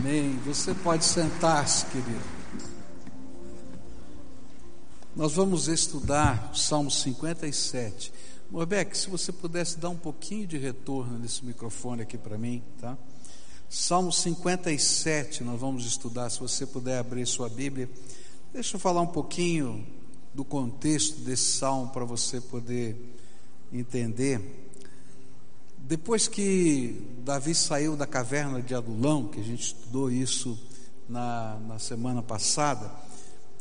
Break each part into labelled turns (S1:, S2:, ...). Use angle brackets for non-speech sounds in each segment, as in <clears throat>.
S1: Amém. Você pode sentar-se, querido. Nós vamos estudar o Salmo 57. Morbeck, se você pudesse dar um pouquinho de retorno nesse microfone aqui para mim, tá? Salmo 57, nós vamos estudar. Se você puder abrir sua Bíblia, deixa eu falar um pouquinho do contexto desse salmo para você poder entender. Depois que Davi saiu da caverna de Adulão, que a gente estudou isso na, na semana passada,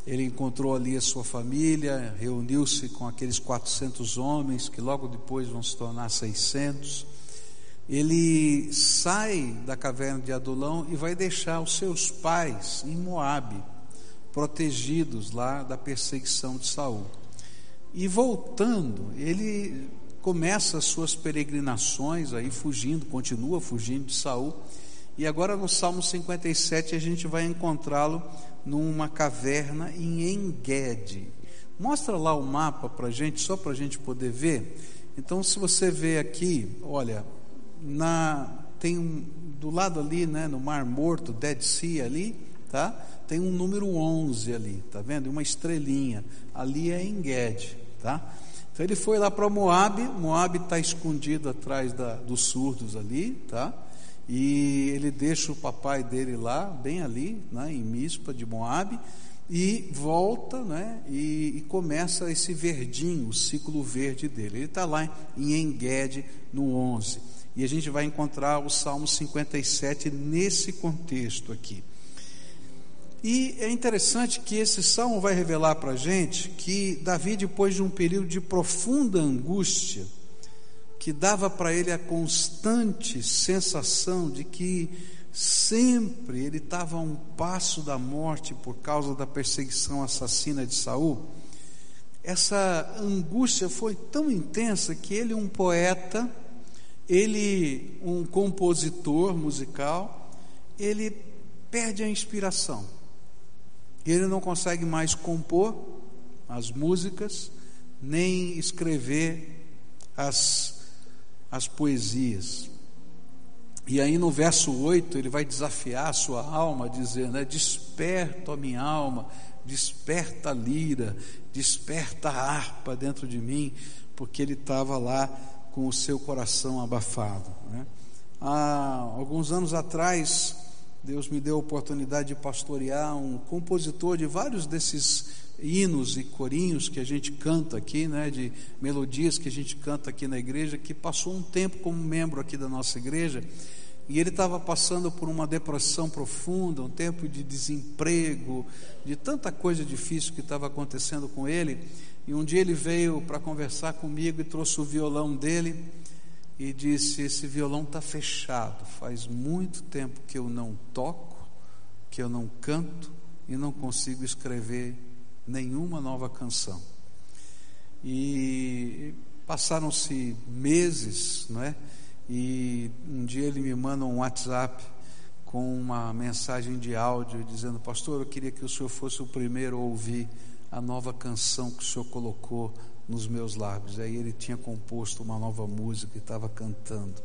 S1: ele encontrou ali a sua família, reuniu-se com aqueles 400 homens, que logo depois vão se tornar 600. Ele sai da caverna de Adulão e vai deixar os seus pais em Moabe, protegidos lá da perseguição de Saul. E voltando, ele começa as suas peregrinações aí fugindo, continua fugindo de Saul. E agora no Salmo 57 a gente vai encontrá-lo numa caverna em Engede. Mostra lá o mapa para gente, só para a gente poder ver. Então, se você vê aqui, olha, na, tem um, do lado ali, né, no Mar Morto, Dead Sea ali, tá? Tem um número 11 ali, tá vendo? Uma estrelinha. Ali é Engede, tá? Então ele foi lá para Moab, Moab está escondido atrás da, dos surdos ali, tá? E ele deixa o papai dele lá, bem ali, né, em Mispa de Moab, e volta, né, e, e começa esse verdinho, o ciclo verde dele. Ele está lá em Engede, no 11. E a gente vai encontrar o Salmo 57 nesse contexto aqui. E é interessante que esse salmo vai revelar para a gente que Davi, depois de um período de profunda angústia, que dava para ele a constante sensação de que sempre ele estava a um passo da morte por causa da perseguição assassina de Saul, essa angústia foi tão intensa que ele, um poeta, ele, um compositor musical, ele perde a inspiração ele não consegue mais compor as músicas, nem escrever as, as poesias. E aí no verso 8 ele vai desafiar a sua alma, dizendo: né, Desperta, minha alma, desperta a lira, desperta a harpa dentro de mim, porque ele estava lá com o seu coração abafado. Né? Há alguns anos atrás, Deus me deu a oportunidade de pastorear um compositor de vários desses hinos e corinhos que a gente canta aqui, né, de melodias que a gente canta aqui na igreja, que passou um tempo como membro aqui da nossa igreja, e ele estava passando por uma depressão profunda, um tempo de desemprego, de tanta coisa difícil que estava acontecendo com ele, e um dia ele veio para conversar comigo e trouxe o violão dele, e disse: Esse violão está fechado, faz muito tempo que eu não toco, que eu não canto e não consigo escrever nenhuma nova canção. E passaram-se meses, não é? E um dia ele me manda um WhatsApp com uma mensagem de áudio dizendo: Pastor, eu queria que o senhor fosse o primeiro a ouvir a nova canção que o senhor colocou nos meus lábios. Aí ele tinha composto uma nova música e estava cantando.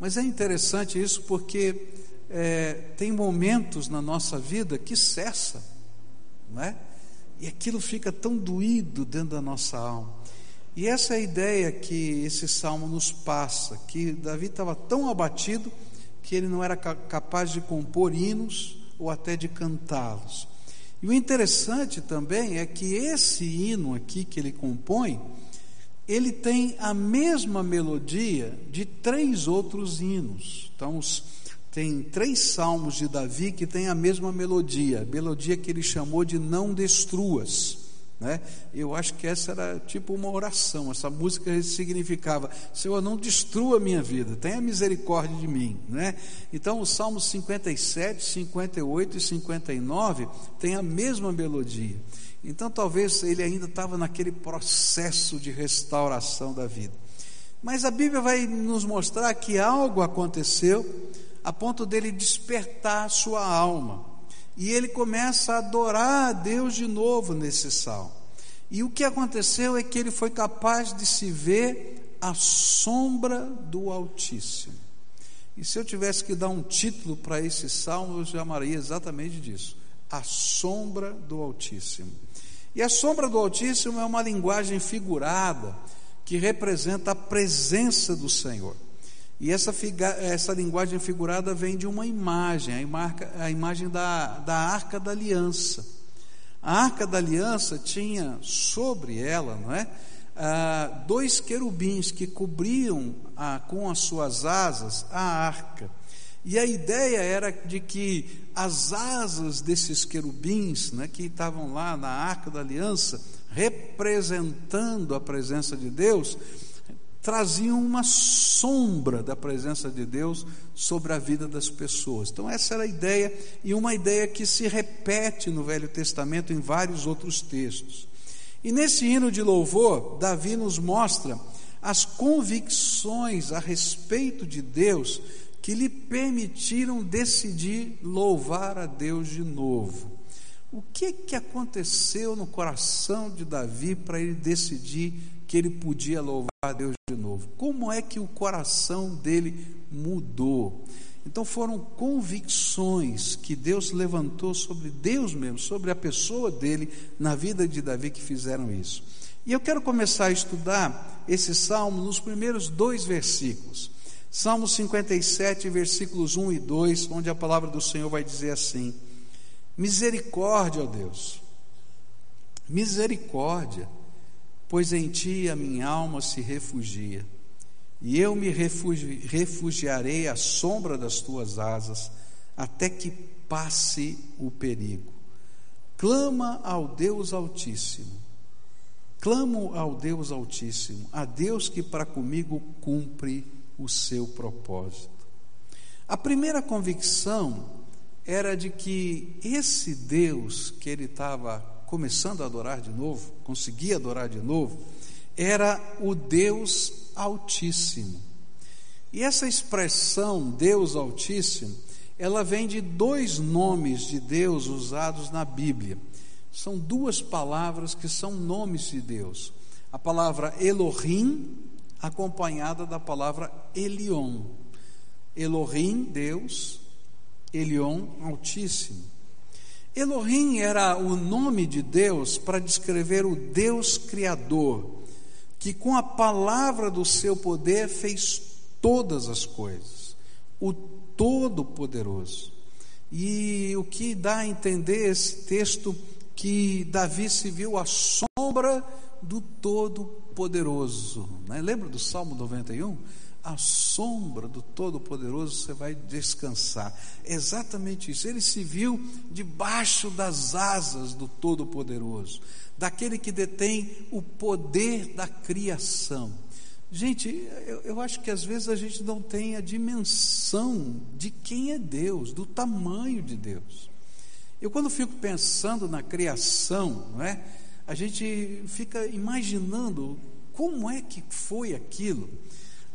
S1: Mas é interessante isso porque é, tem momentos na nossa vida que cessa, não é? E aquilo fica tão doído dentro da nossa alma. E essa é a ideia que esse salmo nos passa, que Davi estava tão abatido que ele não era capaz de compor hinos ou até de cantá-los. E o interessante também é que esse hino aqui que ele compõe, ele tem a mesma melodia de três outros hinos. Então, tem três salmos de Davi que têm a mesma melodia, melodia que ele chamou de Não Destruas. Né? Eu acho que essa era tipo uma oração. Essa música significava: Senhor, não destrua a minha vida, tenha misericórdia de mim. Né? Então, os Salmos 57, 58 e 59 têm a mesma melodia. Então, talvez ele ainda estava naquele processo de restauração da vida. Mas a Bíblia vai nos mostrar que algo aconteceu a ponto dele despertar sua alma. E ele começa a adorar a Deus de novo nesse salmo. E o que aconteceu é que ele foi capaz de se ver à sombra do Altíssimo. E se eu tivesse que dar um título para esse salmo, eu chamaria exatamente disso: A Sombra do Altíssimo. E a sombra do Altíssimo é uma linguagem figurada que representa a presença do Senhor. E essa, essa linguagem figurada vem de uma imagem, a, imarca, a imagem da, da Arca da Aliança. A Arca da Aliança tinha sobre ela, não é? Ah, dois querubins que cobriam ah, com as suas asas a arca. E a ideia era de que as asas desses querubins, né, que estavam lá na arca da aliança, representando a presença de Deus, traziam uma sombra da presença de Deus sobre a vida das pessoas. Então, essa era a ideia, e uma ideia que se repete no Velho Testamento em vários outros textos. E nesse hino de louvor, Davi nos mostra as convicções a respeito de Deus que lhe permitiram decidir louvar a Deus de novo. O que que aconteceu no coração de Davi para ele decidir que ele podia louvar a Deus de novo? Como é que o coração dele mudou? Então foram convicções que Deus levantou sobre Deus mesmo, sobre a pessoa dele na vida de Davi que fizeram isso. E eu quero começar a estudar esse salmo nos primeiros dois versículos. Salmo 57, versículos 1 e 2, onde a palavra do Senhor vai dizer assim: Misericórdia, ó Deus, misericórdia, pois em ti a minha alma se refugia, e eu me refugi, refugiarei à sombra das tuas asas, até que passe o perigo. Clama ao Deus Altíssimo, clamo ao Deus Altíssimo, a Deus que para comigo cumpre o seu propósito. A primeira convicção era de que esse Deus que ele estava começando a adorar de novo, conseguia adorar de novo, era o Deus Altíssimo. E essa expressão Deus Altíssimo, ela vem de dois nomes de Deus usados na Bíblia. São duas palavras que são nomes de Deus. A palavra Elohim, acompanhada da palavra Elion. Elohim, Deus, Elion, Altíssimo. Elohim era o nome de Deus para descrever o Deus Criador, que com a palavra do seu poder fez todas as coisas, o Todo-Poderoso. E o que dá a entender esse texto que Davi se viu à sombra do Todo-Poderoso. Né? Lembra do Salmo 91? À sombra do Todo-Poderoso você vai descansar. Exatamente isso. Ele se viu debaixo das asas do Todo-Poderoso, daquele que detém o poder da criação. Gente, eu, eu, acho que às vezes a gente não tem a dimensão de quem é Deus, do tamanho de Deus. Eu, quando fico pensando na criação, não é? a gente fica imaginando como é que foi aquilo.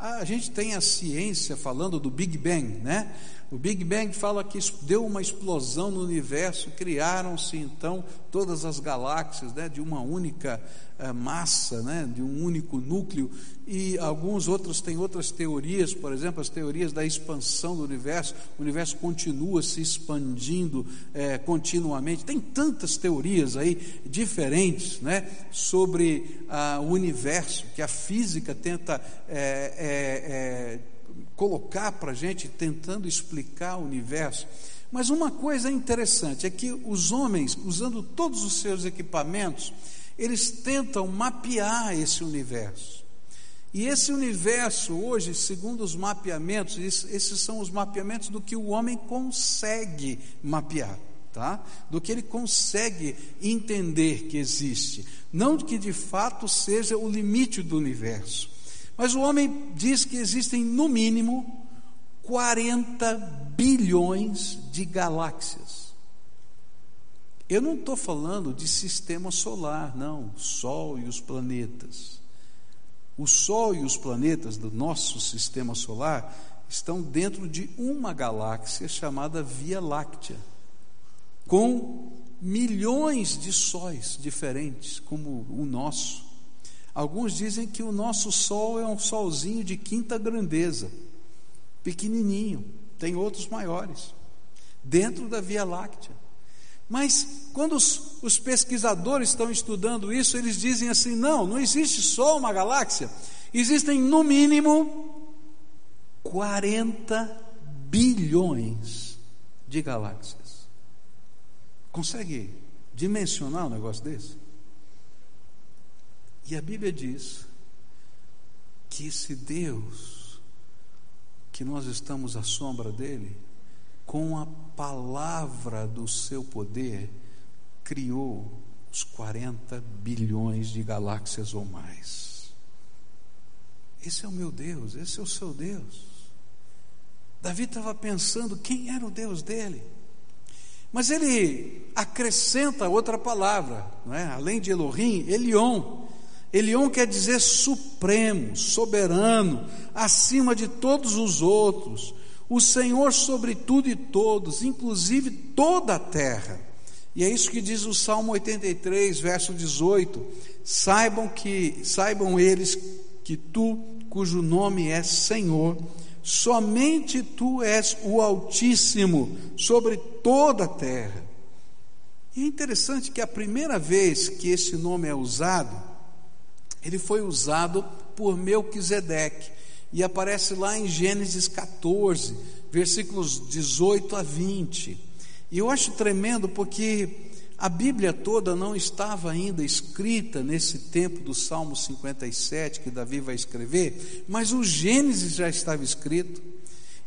S1: A gente tem a ciência falando do Big Bang, né? O Big Bang fala que deu uma explosão no universo, criaram-se então todas as galáxias né, de uma única uh, massa, né, de um único núcleo, e alguns outros têm outras teorias, por exemplo, as teorias da expansão do universo, o universo continua se expandindo é, continuamente. Tem tantas teorias aí diferentes né, sobre uh, o universo que a física tenta. É, colocar para a gente, tentando explicar o universo. Mas uma coisa interessante é que os homens, usando todos os seus equipamentos, eles tentam mapear esse universo. E esse universo, hoje, segundo os mapeamentos, esses são os mapeamentos do que o homem consegue mapear, tá? Do que ele consegue entender que existe. Não que de fato seja o limite do universo. Mas o homem diz que existem, no mínimo, 40 bilhões de galáxias. Eu não estou falando de sistema solar, não, Sol e os planetas. O Sol e os planetas do nosso sistema solar estão dentro de uma galáxia chamada Via Láctea, com milhões de sóis diferentes, como o nosso. Alguns dizem que o nosso Sol é um solzinho de quinta grandeza. pequenininho, tem outros maiores, dentro da Via Láctea. Mas quando os, os, pesquisadores estão estudando isso, eles dizem assim: não, não existe só uma galáxia, existem no mínimo 40 bilhões de galáxias. Consegue dimensionar um negócio desse? E a Bíblia diz que esse Deus, que nós estamos à sombra dele, com a palavra do seu poder, criou os 40 bilhões de galáxias ou mais. Esse é o meu Deus, esse é o seu Deus. Davi estava pensando quem era o Deus dele. Mas ele acrescenta outra palavra, não é? além de Elohim, Elion. Elion quer dizer supremo, soberano, acima de todos os outros, o Senhor sobre tudo e todos, inclusive toda a terra. E é isso que diz o Salmo 83, verso 18: Saibam que saibam eles que tu, cujo nome é Senhor, somente tu és o Altíssimo sobre toda a terra. E é interessante que a primeira vez que esse nome é usado, ele foi usado por Melquisedeque e aparece lá em Gênesis 14, versículos 18 a 20. E eu acho tremendo porque a Bíblia toda não estava ainda escrita nesse tempo do Salmo 57 que Davi vai escrever, mas o Gênesis já estava escrito.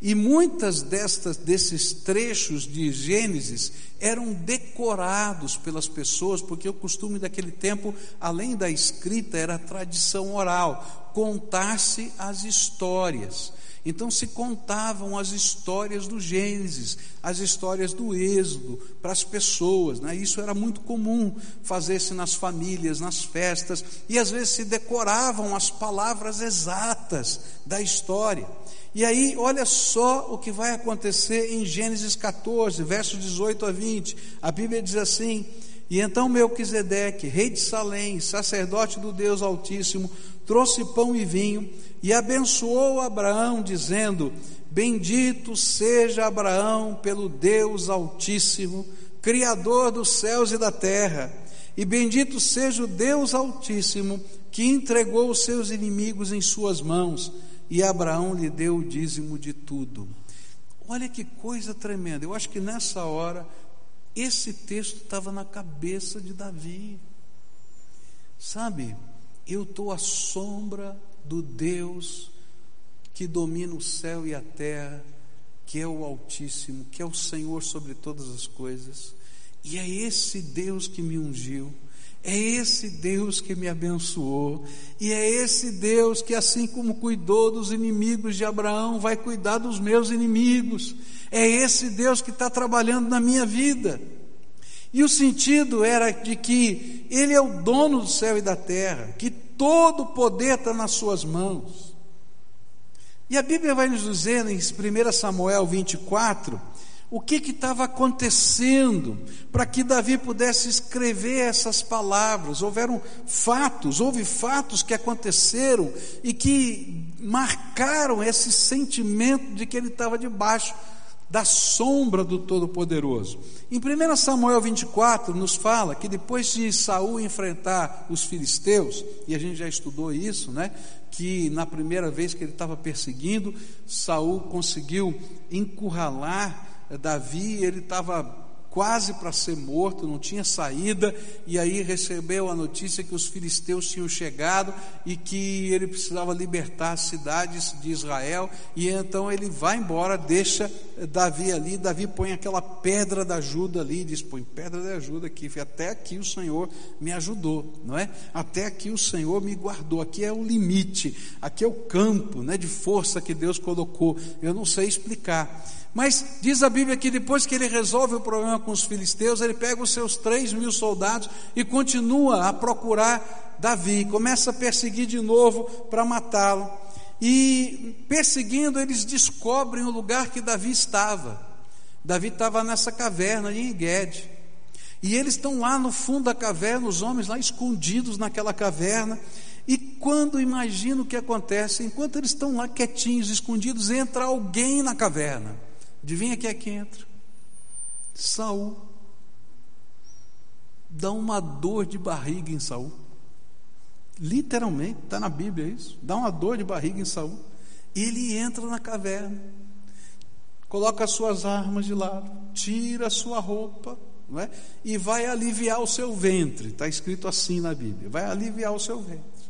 S1: E muitas destas desses trechos de Gênesis eram decorados pelas pessoas, porque o costume daquele tempo, além da escrita, era a tradição oral, contar-se as histórias. Então se contavam as histórias do Gênesis, as histórias do Êxodo para as pessoas. Né? Isso era muito comum fazer-se nas famílias, nas festas, e às vezes se decoravam as palavras exatas da história. E aí, olha só o que vai acontecer em Gênesis 14, versos 18 a 20. A Bíblia diz assim: E então Melquisedeque, rei de Salém, sacerdote do Deus Altíssimo, trouxe pão e vinho e abençoou Abraão, dizendo: Bendito seja Abraão pelo Deus Altíssimo, Criador dos céus e da terra, e bendito seja o Deus Altíssimo, que entregou os seus inimigos em suas mãos e Abraão lhe deu o dízimo de tudo. Olha que coisa tremenda. Eu acho que nessa hora esse texto estava na cabeça de Davi. Sabe, eu estou à sombra do Deus que domina o céu e a terra, que é o Altíssimo, que é o Senhor sobre todas as coisas, e é esse Deus que me ungiu, é esse Deus que me abençoou, e é esse Deus que, assim como cuidou dos inimigos de Abraão, vai cuidar dos meus inimigos. É esse Deus que está trabalhando na minha vida. E o sentido era de que Ele é o dono do céu e da terra, que todo o poder está nas Suas mãos. E a Bíblia vai nos dizer em 1 Samuel 24 o que estava acontecendo para que Davi pudesse escrever essas palavras. Houveram fatos, houve fatos que aconteceram e que marcaram esse sentimento de que ele estava debaixo da sombra do Todo-Poderoso. Em 1 Samuel 24 nos fala que depois de Saul enfrentar os filisteus, e a gente já estudou isso, né? Que na primeira vez que ele estava perseguindo, Saul conseguiu encurralar Davi, ele estava quase para ser morto, não tinha saída, e aí recebeu a notícia que os filisteus tinham chegado e que ele precisava libertar as cidades de Israel, e então ele vai embora, deixa Davi ali, Davi põe aquela pedra da ajuda ali, diz: põe pedra da ajuda aqui, até aqui o Senhor me ajudou, não é? Até aqui o Senhor me guardou, aqui é o limite, aqui é o campo né, de força que Deus colocou, eu não sei explicar. Mas diz a Bíblia que depois que ele resolve o problema com os filisteus, ele pega os seus três mil soldados e continua a procurar Davi, começa a perseguir de novo para matá-lo. E perseguindo, eles descobrem o lugar que Davi estava. Davi estava nessa caverna em Guede. E eles estão lá no fundo da caverna, os homens lá escondidos naquela caverna. E quando imagina o que acontece, enquanto eles estão lá quietinhos, escondidos, entra alguém na caverna. Adivinha quem é que entra? Saul. Dá uma dor de barriga em Saul. Literalmente, está na Bíblia isso. Dá uma dor de barriga em Saul. Ele entra na caverna, coloca as suas armas de lado, tira a sua roupa, é? e vai aliviar o seu ventre. Está escrito assim na Bíblia: vai aliviar o seu ventre.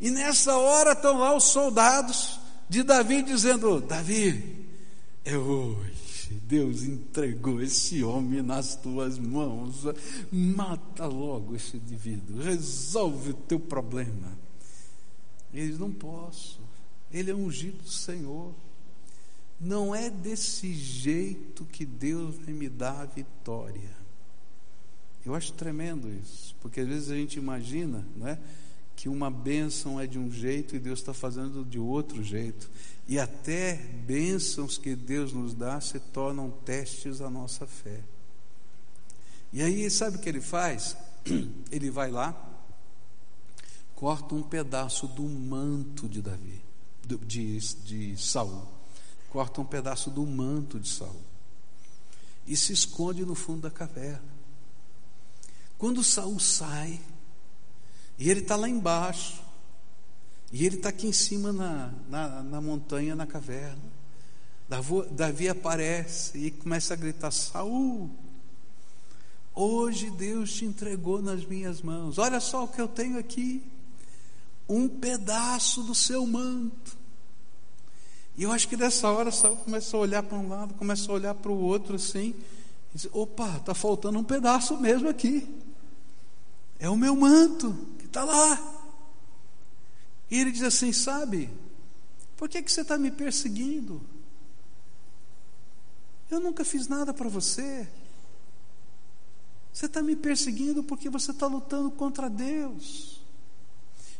S1: E nessa hora estão lá os soldados de Davi dizendo: Davi, é hoje. Deus entregou esse homem nas tuas mãos. Mata logo esse indivíduo. Resolve o teu problema. Eles não posso. Ele é ungido do Senhor. Não é desse jeito que Deus vai me dar a vitória. Eu acho tremendo isso, porque às vezes a gente imagina, não é? Que uma bênção é de um jeito e Deus está fazendo de outro jeito. E até bênçãos que Deus nos dá se tornam testes da nossa fé. E aí, sabe o que ele faz? <clears throat> Ele vai lá, corta um pedaço do manto de Davi, de, de Saul. Corta um pedaço do manto de Saul. E se esconde no fundo da caverna. Quando Saul sai, e ele está lá embaixo. E ele está aqui em cima na, na, na, montanha, na caverna. Davi aparece e começa a gritar: Saul, hoje Deus te entregou nas minhas mãos. Olha só o que eu tenho aqui: um pedaço do seu manto. E eu acho que nessa hora Saul começa a olhar para um lado, começa a olhar para o outro assim. E diz, Opa, está faltando um pedaço mesmo aqui. É o meu manto está lá. E ele diz assim: Sabe, por que, que você está me perseguindo? Eu nunca fiz nada para você. Você está me perseguindo porque você está lutando contra Deus.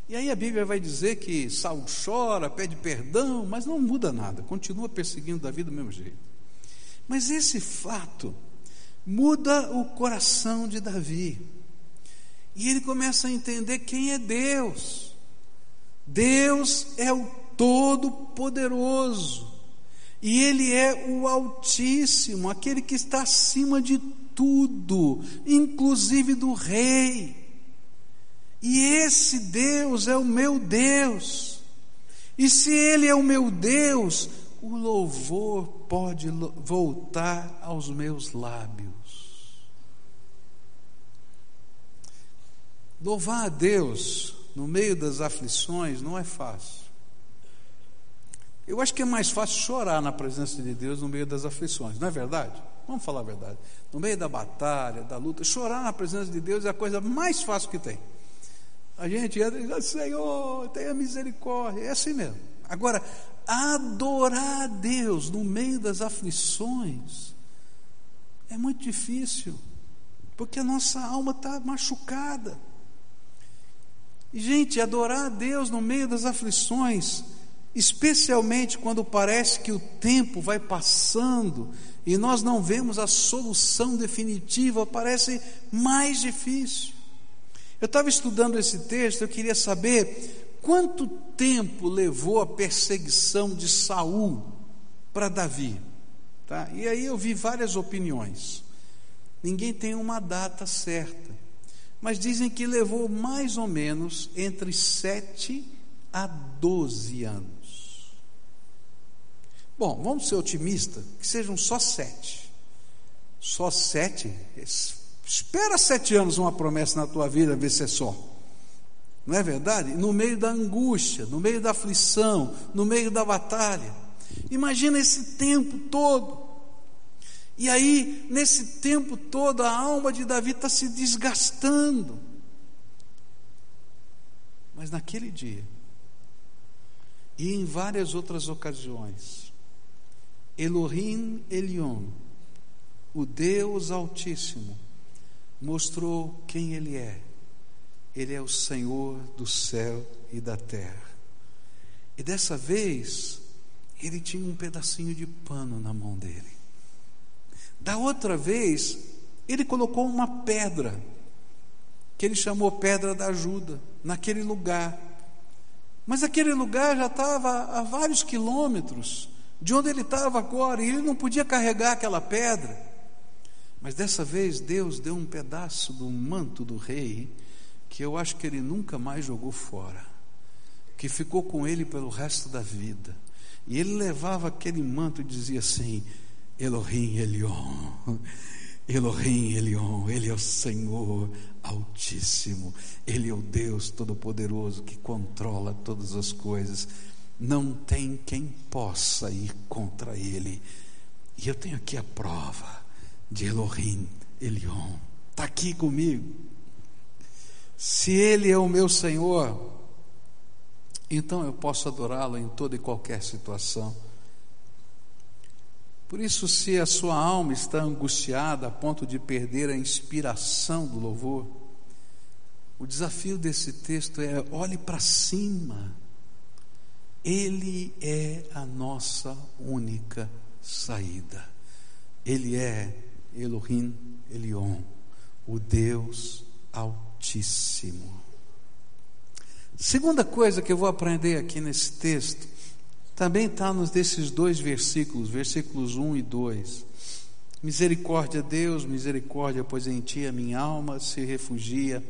S1: E aí a Bíblia vai dizer que Saul chora, pede perdão, mas não muda nada, continua perseguindo Davi do mesmo jeito. Mas esse fato muda o coração de Davi. E ele começa a entender quem é Deus. Deus é o Todo-Poderoso. E Ele é o Altíssimo, aquele que está acima de tudo, inclusive do Rei. E esse Deus é o meu Deus. E se Ele é o meu Deus, o louvor pode voltar aos meus lábios. Louvar a Deus no meio das aflições não é fácil. Eu acho que é mais fácil chorar na presença de Deus no meio das aflições, não é verdade? Vamos falar a verdade. No meio da batalha, da luta, chorar na presença de Deus é a coisa mais fácil que tem. A gente entra e diz, Senhor, tenha misericórdia. É assim mesmo. Agora, adorar a Deus no meio das aflições é muito difícil, porque a nossa alma está machucada. Gente, adorar a Deus no meio das aflições, especialmente quando parece que o tempo vai passando e nós não vemos a solução definitiva, parece mais difícil. Eu estava estudando esse texto, eu queria saber quanto tempo levou a perseguição de Saul para Davi. Tá? E aí eu vi várias opiniões. Ninguém tem uma data certa mas dizem que levou mais ou menos entre 7 a 12 anos. Bom, vamos ser otimistas, que sejam só sete. Só sete? Espera sete anos uma promessa na tua vida, ver se é só. Não é verdade? No meio da angústia, no meio da aflição, no meio da batalha. Imagina esse tempo todo. E aí, nesse tempo todo, a alma de Davi está se desgastando. Mas naquele dia, e em várias outras ocasiões, Elohim Elion, o Deus Altíssimo, mostrou quem Ele é. Ele é o Senhor do céu e da terra. E dessa vez, ele tinha um pedacinho de pano na mão dele. Da outra vez, ele colocou uma pedra que ele chamou Pedra da Ajuda, naquele lugar. Mas aquele lugar já estava a vários quilômetros de onde ele estava agora, e ele não podia carregar aquela pedra. Mas dessa vez Deus deu um pedaço do manto do rei, que eu acho que ele nunca mais jogou fora, que ficou com ele pelo resto da vida. E ele levava aquele manto e dizia assim: Elohim Elion, Elohim Elion, Ele é o Senhor Altíssimo, Ele é o Deus Todo-Poderoso que controla todas as coisas. Não tem quem possa ir contra Ele. E eu tenho aqui a prova de Elohim Elion. Está aqui comigo. Se Ele é o meu Senhor, então eu posso adorá-lo em toda e qualquer situação. Por isso, se a sua alma está angustiada a ponto de perder a inspiração do louvor, o desafio desse texto é: olhe para cima. Ele é a nossa única saída. Ele é Elohim Elion, o Deus Altíssimo. Segunda coisa que eu vou aprender aqui nesse texto também está nos desses dois versículos, versículos 1 e 2. Misericórdia, Deus, misericórdia, pois em ti a minha alma se refugia.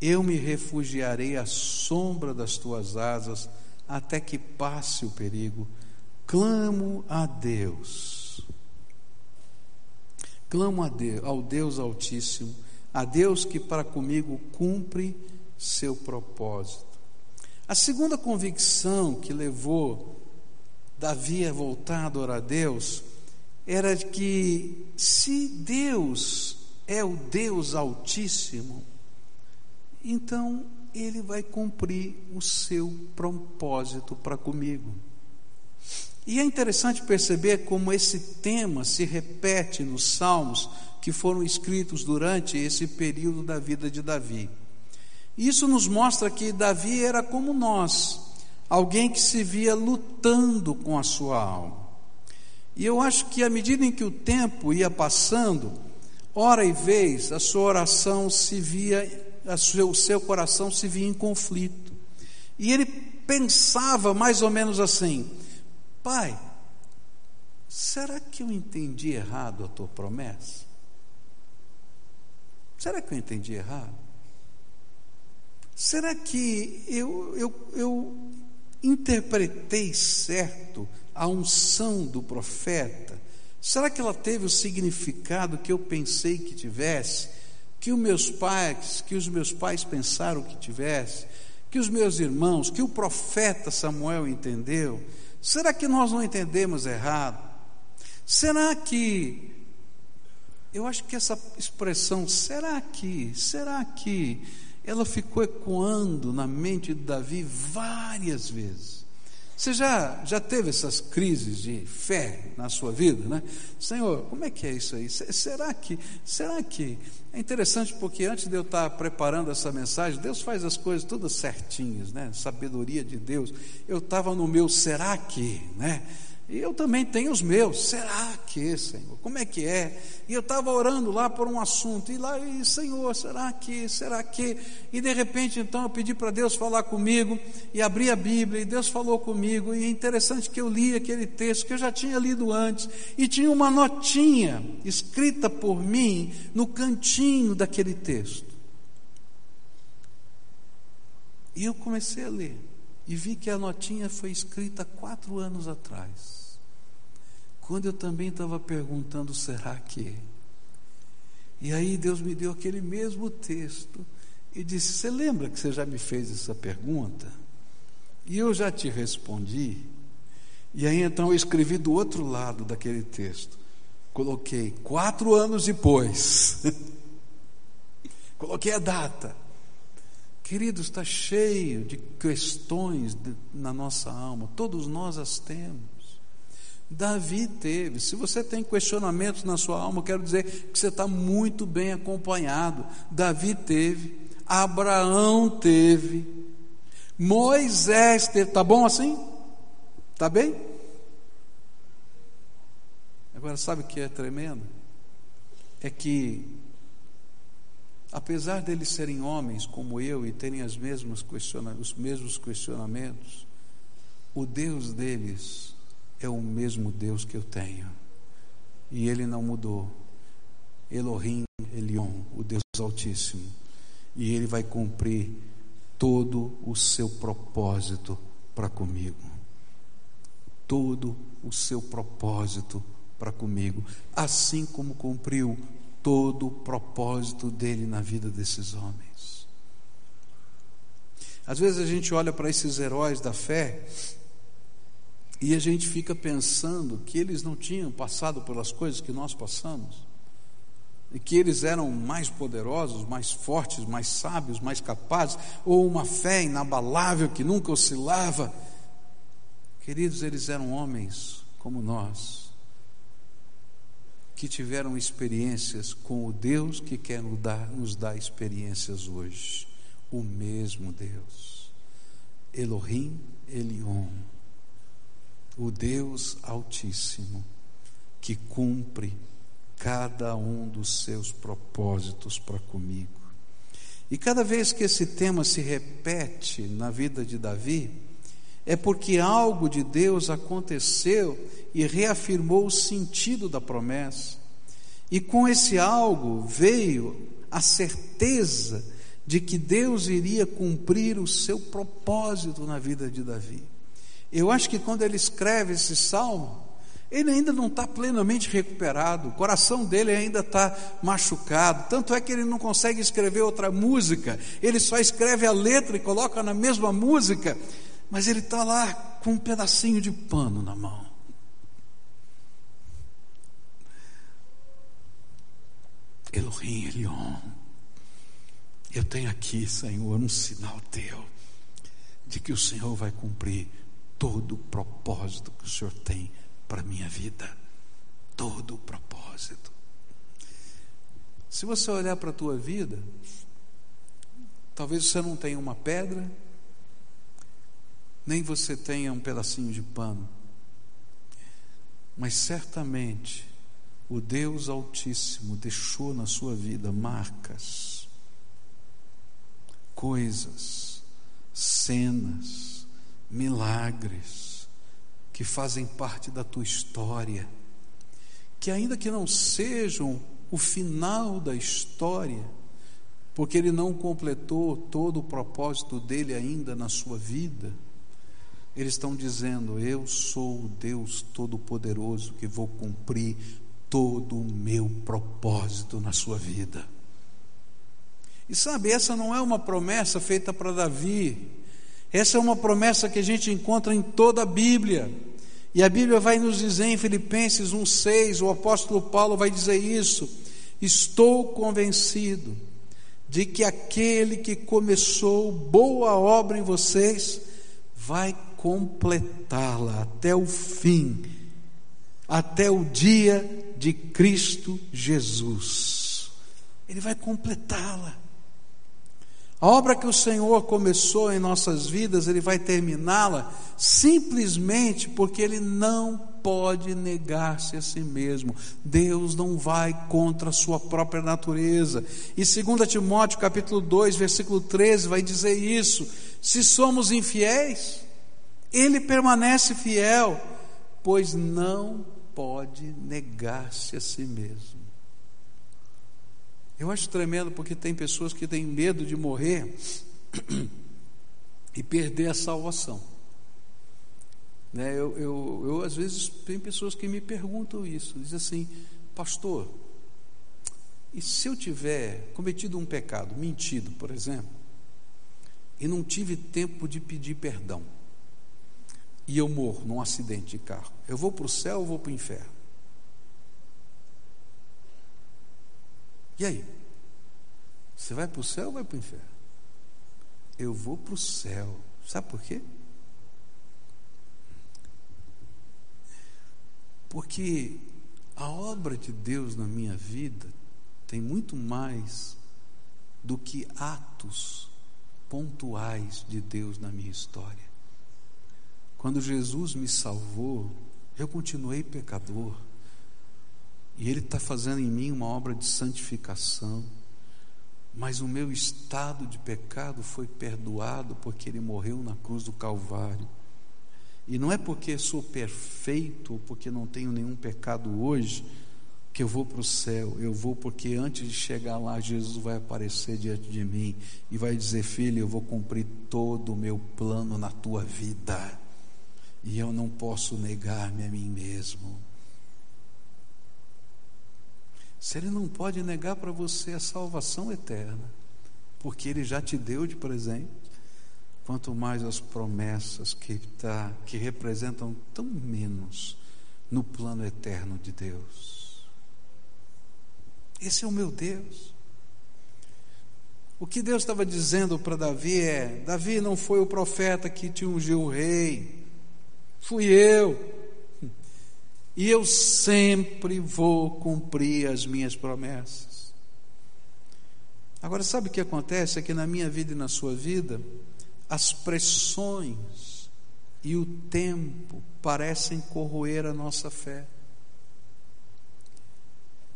S1: Eu me refugiarei à sombra das tuas asas, até que passe o perigo. Clamo a Deus. Clamo a Deus, ao Deus Altíssimo, a Deus que para comigo cumpre seu propósito. A segunda convicção que levou Davi a voltar a adorar a Deus, era que se Deus é o Deus Altíssimo, então ele vai cumprir o seu propósito para comigo. E é interessante perceber como esse tema se repete nos salmos que foram escritos durante esse período da vida de Davi. Isso nos mostra que Davi era como nós, alguém que se via lutando com a sua alma. E eu acho que à medida em que o tempo ia passando, hora e vez, a sua oração se via, o seu coração se via em conflito. E ele pensava mais ou menos assim: Pai, será que eu entendi errado a tua promessa? Será que eu entendi errado? Será que eu, eu, eu interpretei certo a unção do profeta? Será que ela teve o significado que eu pensei que tivesse? Que os meus pais, que os meus pais pensaram que tivesse? Que os meus irmãos, que o profeta Samuel entendeu? Será que nós não entendemos errado? Será que eu acho que essa expressão será que, será que ela ficou ecoando na mente de Davi várias vezes. Você já, já teve essas crises de fé na sua vida, né? Senhor, como é que é isso aí? Será que, será que é interessante porque antes de eu estar preparando essa mensagem, Deus faz as coisas todas certinhas, né? Sabedoria de Deus. Eu estava no meu será que, né? E eu também tenho os meus. Será que, Senhor? Como é que é? E eu estava orando lá por um assunto, e lá, e, Senhor, será que, será que? E de repente, então, eu pedi para Deus falar comigo, e abri a Bíblia, e Deus falou comigo, e é interessante que eu li aquele texto que eu já tinha lido antes, e tinha uma notinha escrita por mim no cantinho daquele texto. E eu comecei a ler, e vi que a notinha foi escrita quatro anos atrás. Quando eu também estava perguntando, será que? E aí Deus me deu aquele mesmo texto e disse: Você lembra que você já me fez essa pergunta? E eu já te respondi. E aí então eu escrevi do outro lado daquele texto. Coloquei quatro anos depois. <laughs> Coloquei a data. Queridos, está cheio de questões na nossa alma, todos nós as temos. Davi teve. Se você tem questionamentos na sua alma, quero dizer que você está muito bem acompanhado. Davi teve, Abraão teve, Moisés teve. Tá bom assim? Tá bem? Agora sabe o que é tremendo? É que apesar deles serem homens como eu e terem as mesmas os mesmos questionamentos, o Deus deles é o mesmo Deus que eu tenho. E ele não mudou. Elohim Elion, o Deus Altíssimo. E ele vai cumprir todo o seu propósito para comigo. Todo o seu propósito para comigo, assim como cumpriu todo o propósito dele na vida desses homens. Às vezes a gente olha para esses heróis da fé e a gente fica pensando que eles não tinham passado pelas coisas que nós passamos, e que eles eram mais poderosos, mais fortes, mais sábios, mais capazes, ou uma fé inabalável que nunca oscilava. Queridos, eles eram homens como nós, que tiveram experiências com o Deus que quer nos dar, nos dar experiências hoje, o mesmo Deus, Elohim Elion. O Deus Altíssimo, que cumpre cada um dos seus propósitos para comigo. E cada vez que esse tema se repete na vida de Davi, é porque algo de Deus aconteceu e reafirmou o sentido da promessa. E com esse algo veio a certeza de que Deus iria cumprir o seu propósito na vida de Davi. Eu acho que quando ele escreve esse salmo, ele ainda não está plenamente recuperado, o coração dele ainda está machucado. Tanto é que ele não consegue escrever outra música, ele só escreve a letra e coloca na mesma música, mas ele está lá com um pedacinho de pano na mão. Elohim Elion, eu tenho aqui, Senhor, um sinal teu de que o Senhor vai cumprir todo o propósito que o Senhor tem para a minha vida. Todo o propósito. Se você olhar para a tua vida, talvez você não tenha uma pedra, nem você tenha um pedacinho de pano, mas certamente o Deus Altíssimo deixou na sua vida marcas, coisas, cenas, milagres que fazem parte da tua história, que ainda que não sejam o final da história, porque ele não completou todo o propósito dele ainda na sua vida, eles estão dizendo: Eu sou o Deus Todo-Poderoso que vou cumprir todo o meu propósito na sua vida. E sabe, essa não é uma promessa feita para Davi, essa é uma promessa que a gente encontra em toda a Bíblia. E a Bíblia vai nos dizer em Filipenses 1,6, o apóstolo Paulo vai dizer isso: Estou convencido de que aquele que começou boa obra em vocês vai completá-la até o fim, até o dia de Cristo Jesus. Ele vai completá-la. A obra que o Senhor começou em nossas vidas, Ele vai terminá-la simplesmente porque Ele não pode negar-se a si mesmo. Deus não vai contra a sua própria natureza. E 2 Timóteo capítulo 2, versículo 13 vai dizer isso: se somos infiéis, Ele permanece fiel, pois não pode negar-se a si mesmo. Eu acho tremendo porque tem pessoas que têm medo de morrer <clears throat> e perder a salvação. Né? Eu, eu, eu, às vezes, tem pessoas que me perguntam isso, dizem assim, pastor, e se eu tiver cometido um pecado, mentido, por exemplo, e não tive tempo de pedir perdão, e eu morro num acidente de carro, eu vou para o céu ou vou para o inferno? E aí? Você vai para o céu ou vai para o inferno? Eu vou para o céu. Sabe por quê? Porque a obra de Deus na minha vida tem muito mais do que atos pontuais de Deus na minha história. Quando Jesus me salvou, eu continuei pecador. E Ele está fazendo em mim uma obra de santificação, mas o meu estado de pecado foi perdoado porque ele morreu na cruz do Calvário. E não é porque sou perfeito ou porque não tenho nenhum pecado hoje que eu vou para o céu. Eu vou porque antes de chegar lá, Jesus vai aparecer diante de mim e vai dizer: Filho, eu vou cumprir todo o meu plano na tua vida. E eu não posso negar-me a mim mesmo. Se Ele não pode negar para você a salvação eterna, porque Ele já te deu de presente, quanto mais as promessas que, tá, que representam tão menos no plano eterno de Deus. Esse é o meu Deus. O que Deus estava dizendo para Davi é: Davi não foi o profeta que te ungiu o rei, fui eu. E eu sempre vou cumprir as minhas promessas. Agora, sabe o que acontece? É que na minha vida e na sua vida, as pressões e o tempo parecem corroer a nossa fé.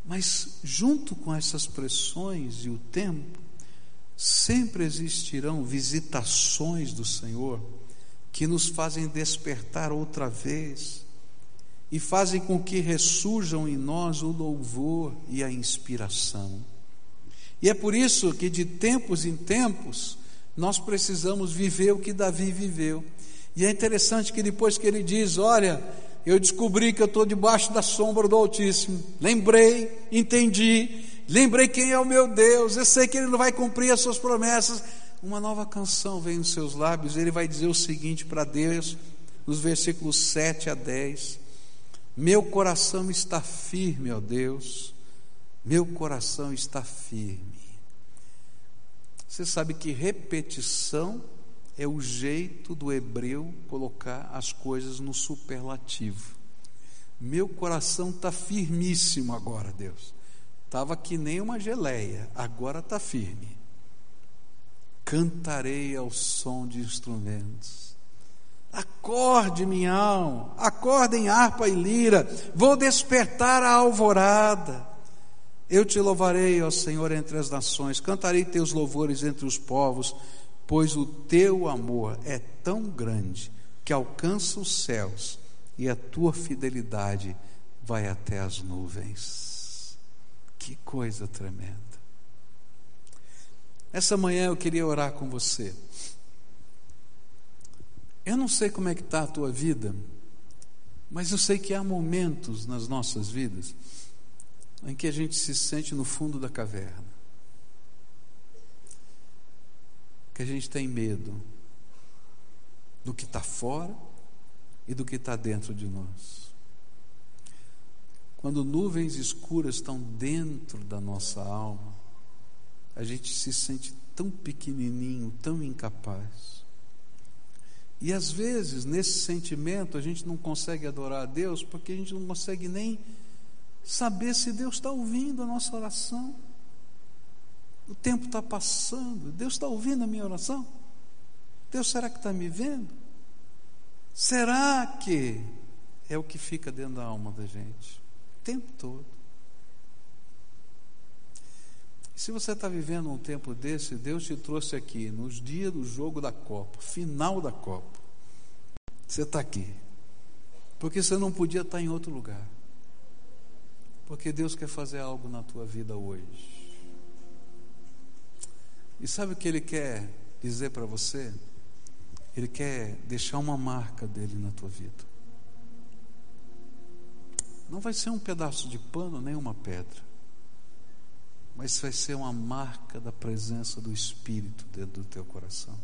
S1: Mas, junto com essas pressões e o tempo, sempre existirão visitações do Senhor que nos fazem despertar outra vez e fazem com que ressurjam em nós o louvor e a inspiração. E é por isso que de tempos em tempos nós precisamos viver o que Davi viveu. E é interessante que depois que ele diz: Olha, eu descobri que eu estou debaixo da sombra do Altíssimo, lembrei, entendi, lembrei quem é o meu Deus, eu sei que Ele não vai cumprir as suas promessas. Uma nova canção vem nos seus lábios, ele vai dizer o seguinte para Deus, nos versículos 7 a 10. Meu coração está firme, ó Deus, meu coração está firme. Você sabe que repetição é o jeito do hebreu colocar as coisas no superlativo. Meu coração está firmíssimo agora, Deus. Estava que nem uma geleia, agora está firme. Cantarei ao som de instrumentos Acorde, minha alma, acordem harpa e lira, vou despertar a alvorada. Eu te louvarei, ó Senhor, entre as nações, cantarei teus louvores entre os povos, pois o teu amor é tão grande que alcança os céus e a tua fidelidade vai até as nuvens. Que coisa tremenda. Essa manhã eu queria orar com você. Eu não sei como é que está a tua vida, mas eu sei que há momentos nas nossas vidas em que a gente se sente no fundo da caverna, que a gente tem medo do que está fora e do que está dentro de nós. Quando nuvens escuras estão dentro da nossa alma, a gente se sente tão pequenininho, tão incapaz. E às vezes, nesse sentimento, a gente não consegue adorar a Deus porque a gente não consegue nem saber se Deus está ouvindo a nossa oração. O tempo está passando, Deus está ouvindo a minha oração? Deus, será que está me vendo? Será que é o que fica dentro da alma da gente? O tempo todo. Se você está vivendo um tempo desse, Deus te trouxe aqui nos dias do jogo da Copa, final da Copa. Você está aqui. Porque você não podia estar em outro lugar. Porque Deus quer fazer algo na tua vida hoje. E sabe o que Ele quer dizer para você? Ele quer deixar uma marca dele na tua vida. Não vai ser um pedaço de pano nem uma pedra mas vai ser uma marca da presença do Espírito dentro do teu coração.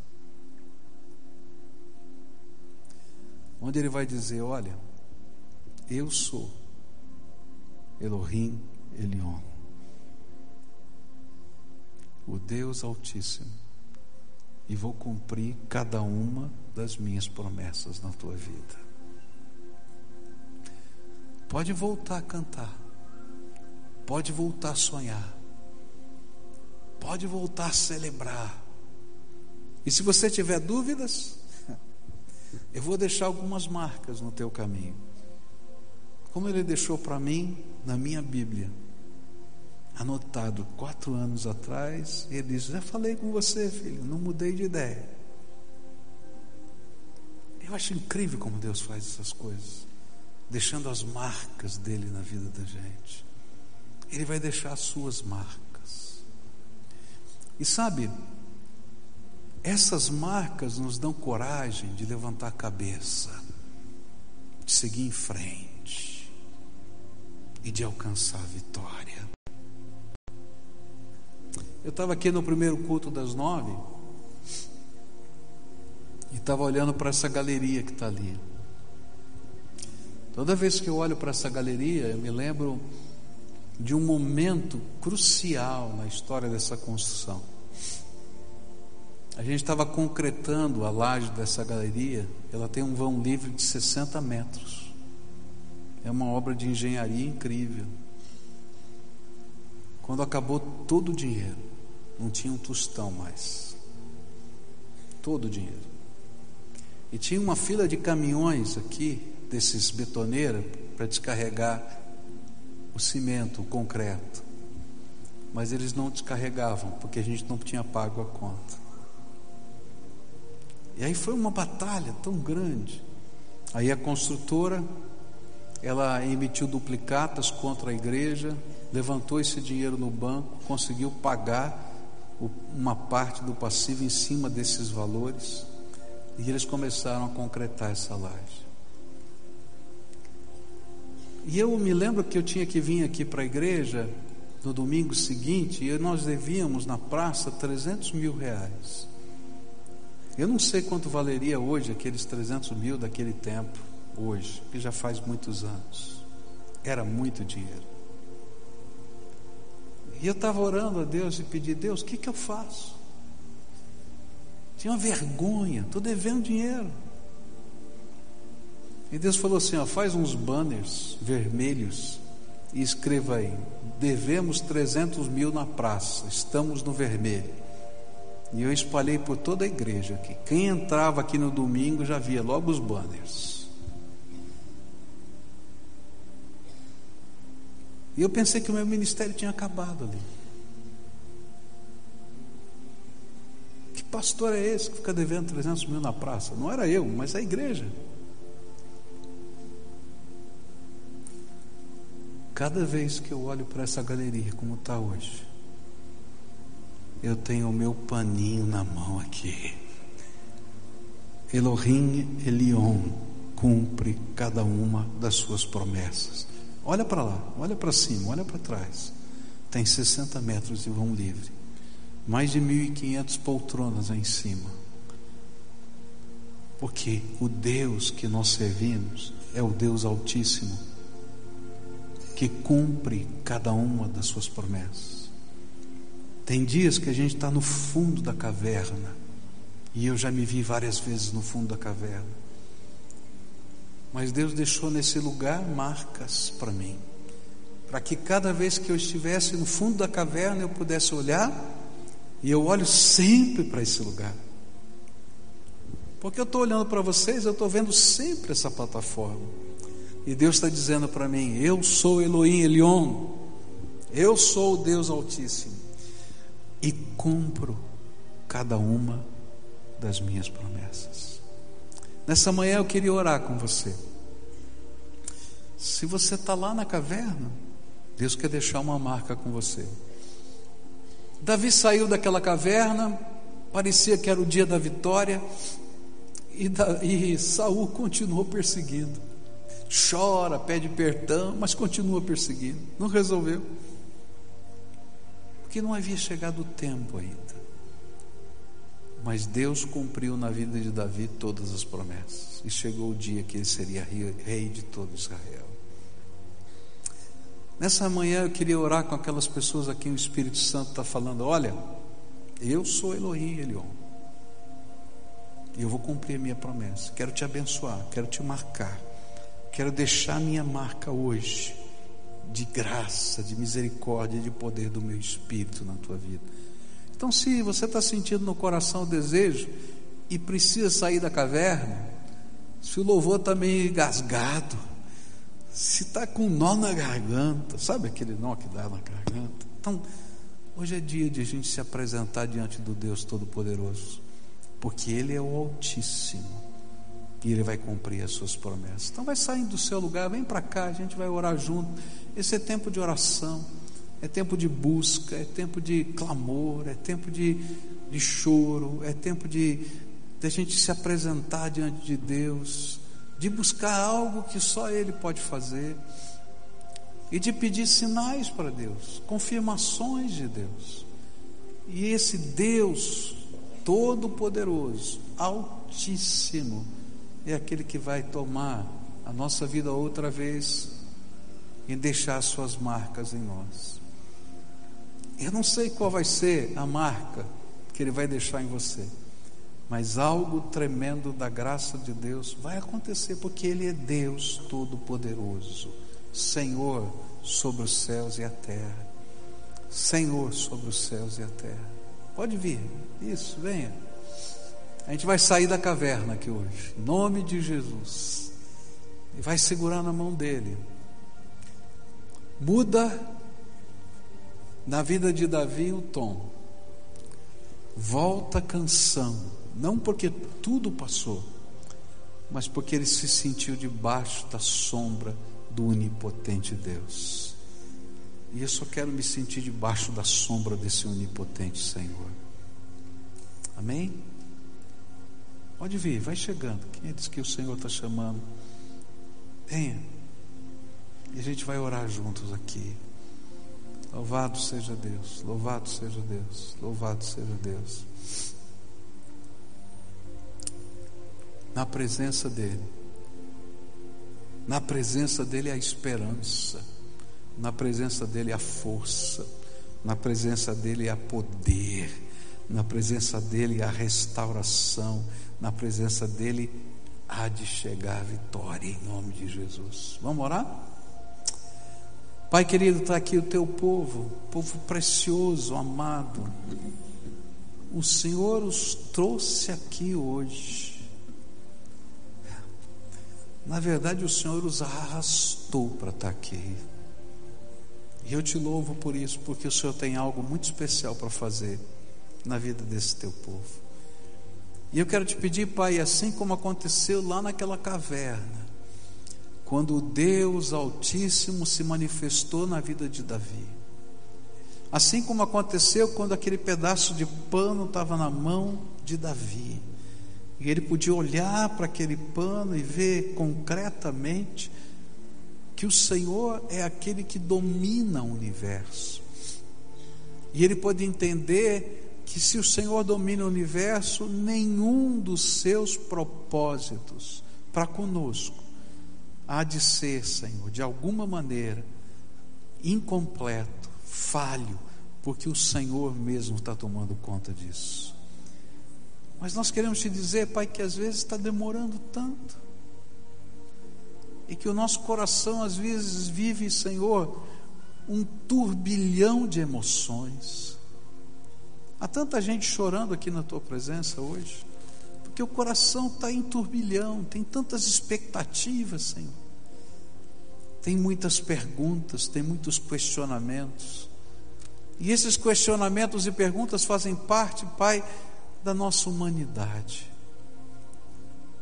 S1: Onde ele vai dizer: Olha, eu sou Elohim Elion, o Deus Altíssimo, e vou cumprir cada uma das minhas promessas na tua vida. Pode voltar a cantar, pode voltar a sonhar, Pode voltar a celebrar. E se você tiver dúvidas, <laughs> eu vou deixar algumas marcas no teu caminho. Como ele deixou para mim na minha Bíblia. anotado quatro anos atrás. Ele disse: Já falei com você, filho, não mudei de ideia. Eu acho incrível como Deus faz essas coisas, deixando as marcas dele na vida da gente. Ele vai deixar as suas marcas. E sabe, essas marcas nos dão coragem de levantar a cabeça, de seguir em frente e de alcançar a vitória. Eu estava aqui no primeiro culto das nove e estava olhando para essa galeria que está ali. Toda vez que eu olho para essa galeria, eu me lembro de um momento crucial na história dessa construção. A gente estava concretando a laje dessa galeria, ela tem um vão livre de 60 metros. É uma obra de engenharia incrível. Quando acabou todo o dinheiro, não tinha um tostão mais. Todo o dinheiro. E tinha uma fila de caminhões aqui, desses betoneiros, para descarregar o cimento, o concreto. Mas eles não descarregavam, porque a gente não tinha pago a conta. E aí foi uma batalha tão grande. Aí a construtora, ela emitiu duplicatas contra a igreja, levantou esse dinheiro no banco, conseguiu pagar uma parte do passivo em cima desses valores e eles começaram a concretar essa laje. E eu me lembro que eu tinha que vir aqui para a igreja no domingo seguinte e nós devíamos na praça 300 mil reais. Eu não sei quanto valeria hoje aqueles 300 mil daquele tempo, hoje, que já faz muitos anos. Era muito dinheiro. E eu estava orando a Deus e pedi, Deus, o que, que eu faço? Tinha uma vergonha, estou devendo dinheiro. E Deus falou assim: ó, faz uns banners vermelhos e escreva aí: devemos 300 mil na praça, estamos no vermelho. E eu espalhei por toda a igreja aqui. Quem entrava aqui no domingo já via logo os banners. E eu pensei que o meu ministério tinha acabado ali. Que pastor é esse que fica devendo 300 mil na praça? Não era eu, mas a igreja. Cada vez que eu olho para essa galeria como está hoje, eu tenho o meu paninho na mão aqui. Elohim Elion cumpre cada uma das suas promessas. Olha para lá, olha para cima, olha para trás. Tem 60 metros de vão livre. Mais de 1.500 poltronas em cima. Porque o Deus que nós servimos é o Deus Altíssimo, que cumpre cada uma das suas promessas. Tem dias que a gente está no fundo da caverna, e eu já me vi várias vezes no fundo da caverna. Mas Deus deixou nesse lugar marcas para mim, para que cada vez que eu estivesse no fundo da caverna eu pudesse olhar, e eu olho sempre para esse lugar. Porque eu estou olhando para vocês, eu estou vendo sempre essa plataforma. E Deus está dizendo para mim: Eu sou Elohim Elion, eu sou o Deus Altíssimo, e cumpro cada uma das minhas promessas. Nessa manhã eu queria orar com você. Se você está lá na caverna, Deus quer deixar uma marca com você. Davi saiu daquela caverna, parecia que era o dia da vitória, e, da, e Saul continuou perseguindo. Chora, pede perdão, mas continua perseguindo. Não resolveu. Porque não havia chegado o tempo ainda. Mas Deus cumpriu na vida de Davi todas as promessas. E chegou o dia que ele seria rei de todo Israel. Nessa manhã eu queria orar com aquelas pessoas a quem o Espírito Santo está falando: olha, eu sou Elohim Elion. E eu vou cumprir a minha promessa. Quero te abençoar, quero te marcar. Quero deixar minha marca hoje de graça, de misericórdia, de poder do meu Espírito na tua vida. Então, se você está sentindo no coração o desejo e precisa sair da caverna, se o louvor está meio engasgado, se está com um nó na garganta, sabe aquele nó que dá na garganta? Então, hoje é dia de a gente se apresentar diante do Deus Todo-Poderoso, porque Ele é o Altíssimo e Ele vai cumprir as suas promessas. Então, vai saindo do seu lugar, vem para cá, a gente vai orar junto. Esse é tempo de oração, é tempo de busca, é tempo de clamor, é tempo de, de choro, é tempo de, de a gente se apresentar diante de Deus, de buscar algo que só Ele pode fazer e de pedir sinais para Deus, confirmações de Deus. E esse Deus Todo-Poderoso, Altíssimo, é aquele que vai tomar a nossa vida outra vez e deixar suas marcas em nós. Eu não sei qual vai ser a marca que Ele vai deixar em você, mas algo tremendo da graça de Deus vai acontecer, porque Ele é Deus Todo-Poderoso. Senhor sobre os céus e a terra. Senhor sobre os céus e a terra. Pode vir, isso, venha. A gente vai sair da caverna aqui hoje, em nome de Jesus, e vai segurar na mão dele. Muda na vida de Davi o tom, volta a canção, não porque tudo passou, mas porque ele se sentiu debaixo da sombra do onipotente Deus. E eu só quero me sentir debaixo da sombra desse onipotente Senhor. Amém? Pode vir, vai chegando. Quem é que o Senhor está chamando? Venha. E a gente vai orar juntos aqui. Louvado seja Deus, louvado seja Deus, louvado seja Deus. Na presença dEle na presença dele a esperança, na presença dele a força, na presença dele a poder, na presença dele a restauração, na presença dele há de chegar a vitória em nome de Jesus. Vamos orar? Pai querido, está aqui o teu povo, povo precioso, amado. O Senhor os trouxe aqui hoje na verdade, o Senhor os arrastou para estar aqui. E eu te louvo por isso, porque o Senhor tem algo muito especial para fazer na vida desse teu povo. E eu quero te pedir, Pai, assim como aconteceu lá naquela caverna, quando o Deus Altíssimo se manifestou na vida de Davi. Assim como aconteceu quando aquele pedaço de pano estava na mão de Davi. E ele podia olhar para aquele pano e ver concretamente que o Senhor é aquele que domina o universo. E ele pode entender que se o Senhor domina o universo, nenhum dos seus propósitos para conosco há de ser, Senhor, de alguma maneira incompleto, falho, porque o Senhor mesmo está tomando conta disso. Mas nós queremos te dizer, Pai, que às vezes está demorando tanto. E que o nosso coração às vezes vive, Senhor, um turbilhão de emoções. Há tanta gente chorando aqui na tua presença hoje, porque o coração está em turbilhão, tem tantas expectativas, Senhor. Tem muitas perguntas, tem muitos questionamentos. E esses questionamentos e perguntas fazem parte, Pai, da nossa humanidade.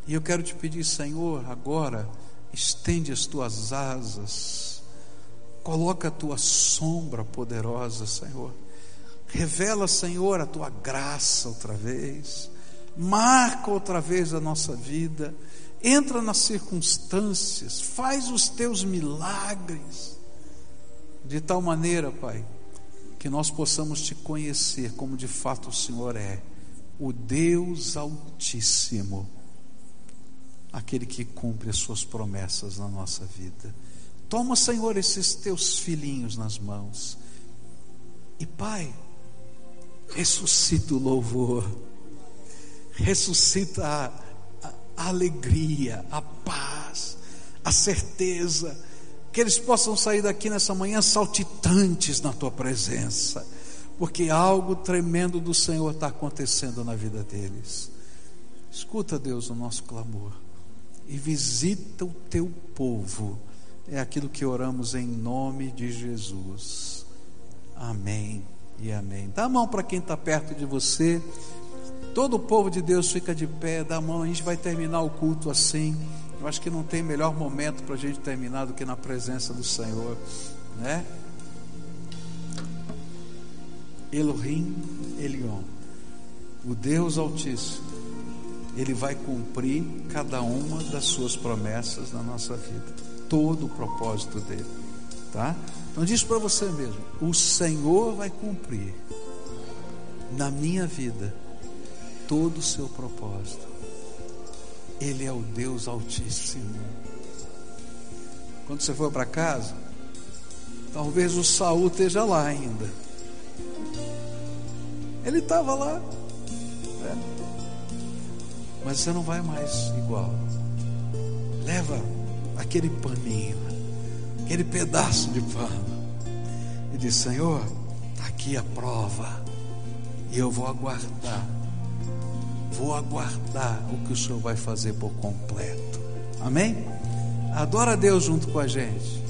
S1: E eu quero te pedir, Senhor, agora, estende as tuas asas, coloca a tua sombra poderosa, Senhor. Revela, Senhor, a tua graça outra vez. Marca outra vez a nossa vida. Entra nas circunstâncias, faz os teus milagres. De tal maneira, Pai, que nós possamos te conhecer como de fato o Senhor é o Deus Altíssimo, aquele que cumpre as suas promessas na nossa vida. Toma, Senhor, esses teus filhinhos nas mãos. E Pai, ressuscita o louvor, ressuscita a, a, alegria, a paz, a certeza, que eles possam sair daqui nessa manhã saltitantes na tua presença porque algo tremendo do Senhor está acontecendo na vida deles. Escuta, Deus, o nosso clamor e visita o teu povo. É aquilo que oramos em nome de Jesus. Amém e amém. Dá a mão para quem está perto de você. Todo o povo de Deus fica de pé, dá a mão. A gente vai terminar o culto assim. Eu acho que não tem melhor momento para a gente terminar do que na presença do Senhor, né? Elohim Elion, o Deus Altíssimo, Ele vai cumprir cada uma das suas promessas na nossa vida, todo o propósito dele, tá? Então diz para você mesmo: o Senhor vai cumprir na minha vida todo o seu propósito. Ele é o Deus Altíssimo. Quando você for para casa, talvez o Saul esteja lá ainda. Ele estava lá. Né? Mas você não vai mais igual. Leva aquele paninho aquele pedaço de pano e diz: Senhor, está aqui a prova, e eu vou aguardar, vou aguardar o que o Senhor vai fazer por completo. Amém? Adora Deus junto com a gente.